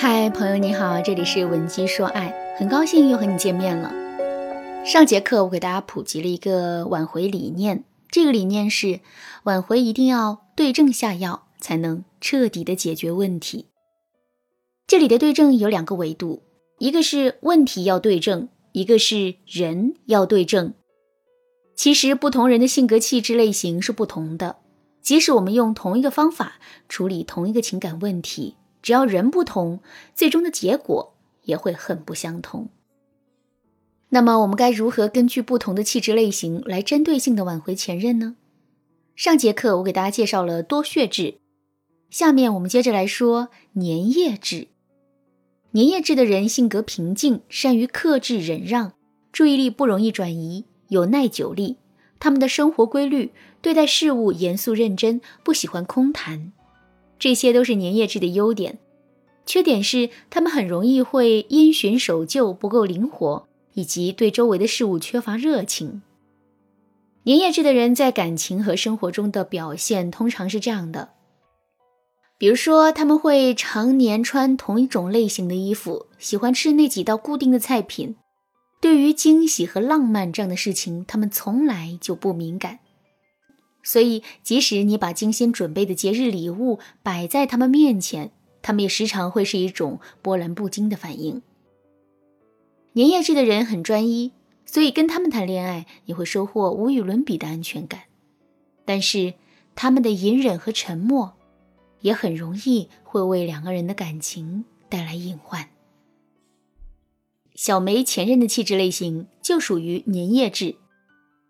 嗨，朋友你好，这里是文姬说爱，很高兴又和你见面了。上节课我给大家普及了一个挽回理念，这个理念是挽回一定要对症下药，才能彻底的解决问题。这里的对症有两个维度，一个是问题要对症，一个是人要对症。其实不同人的性格气质类型是不同的，即使我们用同一个方法处理同一个情感问题。只要人不同，最终的结果也会很不相同。那么，我们该如何根据不同的气质类型来针对性的挽回前任呢？上节课我给大家介绍了多血质，下面我们接着来说粘液质。粘液质的人性格平静，善于克制忍让，注意力不容易转移，有耐久力。他们的生活规律，对待事物严肃认真，不喜欢空谈。这些都是粘液质的优点，缺点是他们很容易会因循守旧，不够灵活，以及对周围的事物缺乏热情。粘液质的人在感情和生活中的表现通常是这样的：比如说，他们会常年穿同一种类型的衣服，喜欢吃那几道固定的菜品，对于惊喜和浪漫这样的事情，他们从来就不敏感。所以，即使你把精心准备的节日礼物摆在他们面前，他们也时常会是一种波澜不惊的反应。粘液质的人很专一，所以跟他们谈恋爱，你会收获无与伦比的安全感。但是，他们的隐忍和沉默，也很容易会为两个人的感情带来隐患。小梅前任的气质类型就属于粘液质。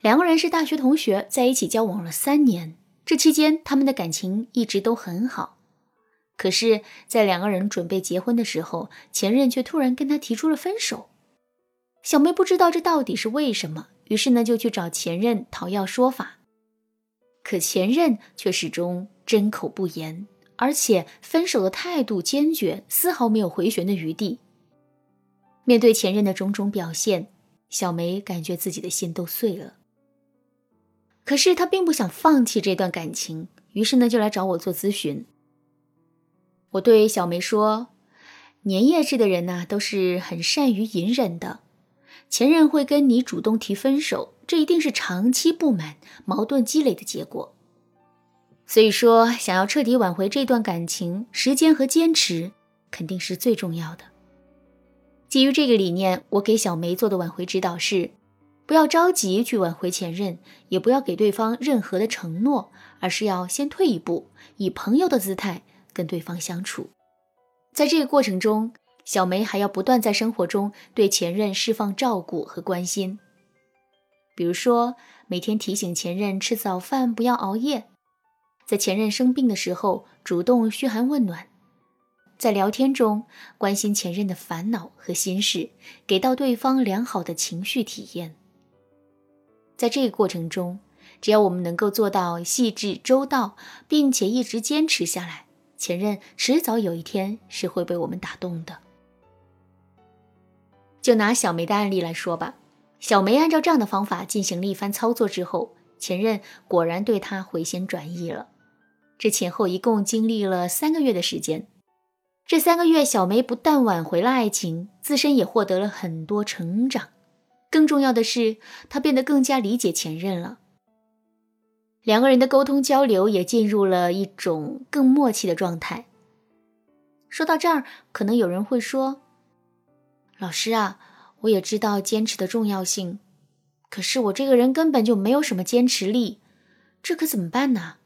两个人是大学同学，在一起交往了三年。这期间，他们的感情一直都很好。可是，在两个人准备结婚的时候，前任却突然跟他提出了分手。小梅不知道这到底是为什么，于是呢，就去找前任讨要说法。可前任却始终缄口不言，而且分手的态度坚决，丝毫没有回旋的余地。面对前任的种种表现，小梅感觉自己的心都碎了。可是他并不想放弃这段感情，于是呢就来找我做咨询。我对小梅说：“粘液质的人呢，都是很善于隐忍的。前任会跟你主动提分手，这一定是长期不满、矛盾积累的结果。所以说，想要彻底挽回这段感情，时间和坚持肯定是最重要的。基于这个理念，我给小梅做的挽回指导是。”不要着急去挽回前任，也不要给对方任何的承诺，而是要先退一步，以朋友的姿态跟对方相处。在这个过程中，小梅还要不断在生活中对前任释放照顾和关心，比如说每天提醒前任吃早饭不要熬夜，在前任生病的时候主动嘘寒问暖，在聊天中关心前任的烦恼和心事，给到对方良好的情绪体验。在这个过程中，只要我们能够做到细致周到，并且一直坚持下来，前任迟早有一天是会被我们打动的。就拿小梅的案例来说吧，小梅按照这样的方法进行了一番操作之后，前任果然对她回心转意了。这前后一共经历了三个月的时间，这三个月，小梅不但挽回了爱情，自身也获得了很多成长。更重要的是，他变得更加理解前任了。两个人的沟通交流也进入了一种更默契的状态。说到这儿，可能有人会说：“老师啊，我也知道坚持的重要性，可是我这个人根本就没有什么坚持力，这可怎么办呢？”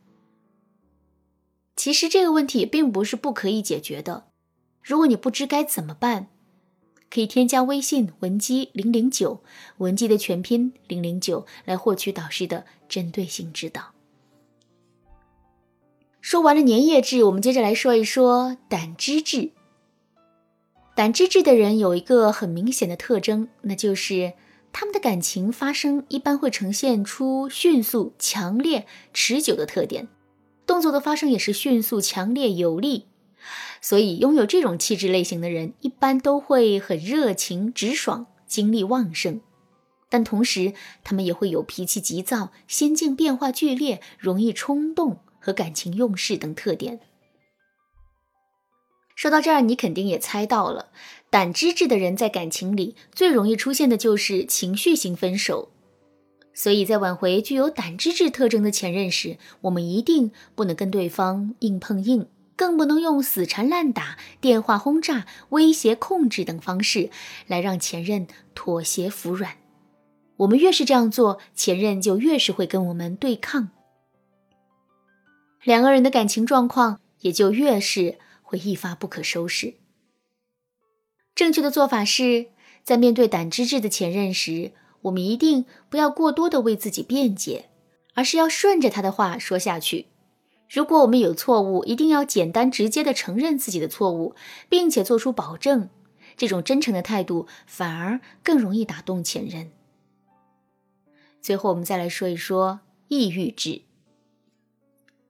其实这个问题并不是不可以解决的。如果你不知该怎么办，可以添加微信文姬零零九，文姬的全拼零零九，来获取导师的针对性指导。说完了粘液质，我们接着来说一说胆汁质。胆汁质的人有一个很明显的特征，那就是他们的感情发生一般会呈现出迅速、强烈、持久的特点，动作的发生也是迅速、强烈、有力。所以，拥有这种气质类型的人，一般都会很热情、直爽、精力旺盛，但同时，他们也会有脾气急躁、心境变化剧烈、容易冲动和感情用事等特点。说到这儿，你肯定也猜到了，胆汁质的人在感情里最容易出现的就是情绪型分手。所以在挽回具有胆汁质特征的前任时，我们一定不能跟对方硬碰硬，更不能用死缠烂打、电话轰炸、威胁控制等方式来让前任妥协服软。我们越是这样做，前任就越是会跟我们对抗，两个人的感情状况也就越是会一发不可收拾。正确的做法是在面对胆汁质的前任时。我们一定不要过多的为自己辩解，而是要顺着他的话说下去。如果我们有错误，一定要简单直接的承认自己的错误，并且做出保证。这种真诚的态度反而更容易打动前任。最后，我们再来说一说抑郁质。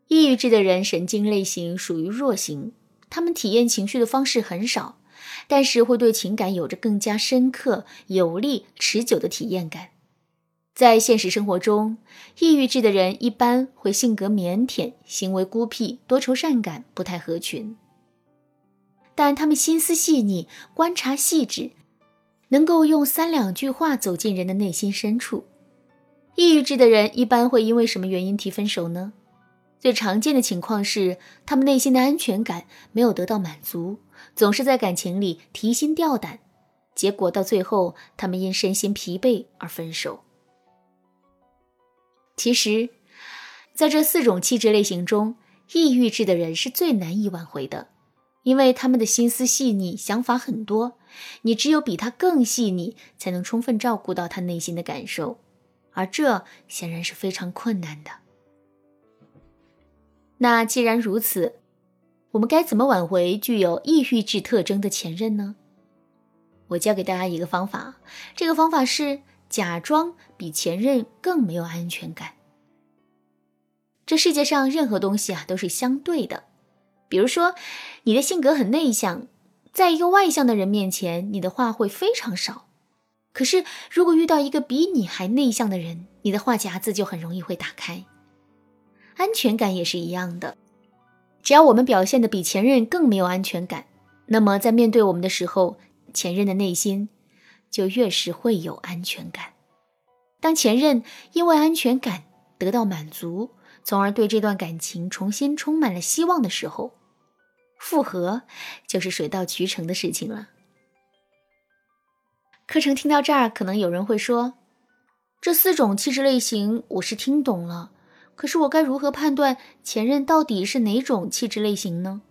抑郁质的人神经类型属于弱型，他们体验情绪的方式很少。但是会对情感有着更加深刻、有力、持久的体验感。在现实生活中，抑郁质的人一般会性格腼腆、行为孤僻、多愁善感，不太合群。但他们心思细腻、观察细致，能够用三两句话走进人的内心深处。抑郁质的人一般会因为什么原因提分手呢？最常见的情况是，他们内心的安全感没有得到满足，总是在感情里提心吊胆，结果到最后，他们因身心疲惫而分手。其实，在这四种气质类型中，抑郁质的人是最难以挽回的，因为他们的心思细腻，想法很多，你只有比他更细腻，才能充分照顾到他内心的感受，而这显然是非常困难的。那既然如此，我们该怎么挽回具有抑郁质特征的前任呢？我教给大家一个方法，这个方法是假装比前任更没有安全感。这世界上任何东西啊都是相对的，比如说你的性格很内向，在一个外向的人面前，你的话会非常少。可是如果遇到一个比你还内向的人，你的话匣子就很容易会打开。安全感也是一样的，只要我们表现的比前任更没有安全感，那么在面对我们的时候，前任的内心就越是会有安全感。当前任因为安全感得到满足，从而对这段感情重新充满了希望的时候，复合就是水到渠成的事情了。课程听到这儿，可能有人会说，这四种气质类型我是听懂了。可是我该如何判断前任到底是哪种气质类型呢？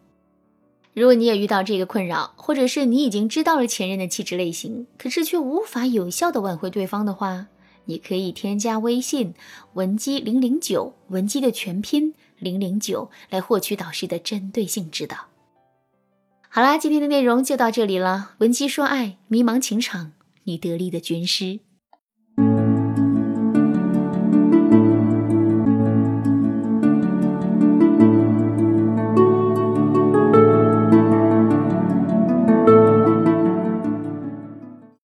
如果你也遇到这个困扰，或者是你已经知道了前任的气质类型，可是却无法有效的挽回对方的话，你可以添加微信文姬零零九，文姬的全拼零零九，来获取导师的针对性指导。好啦，今天的内容就到这里了。文姬说爱，迷茫情场，你得力的军师。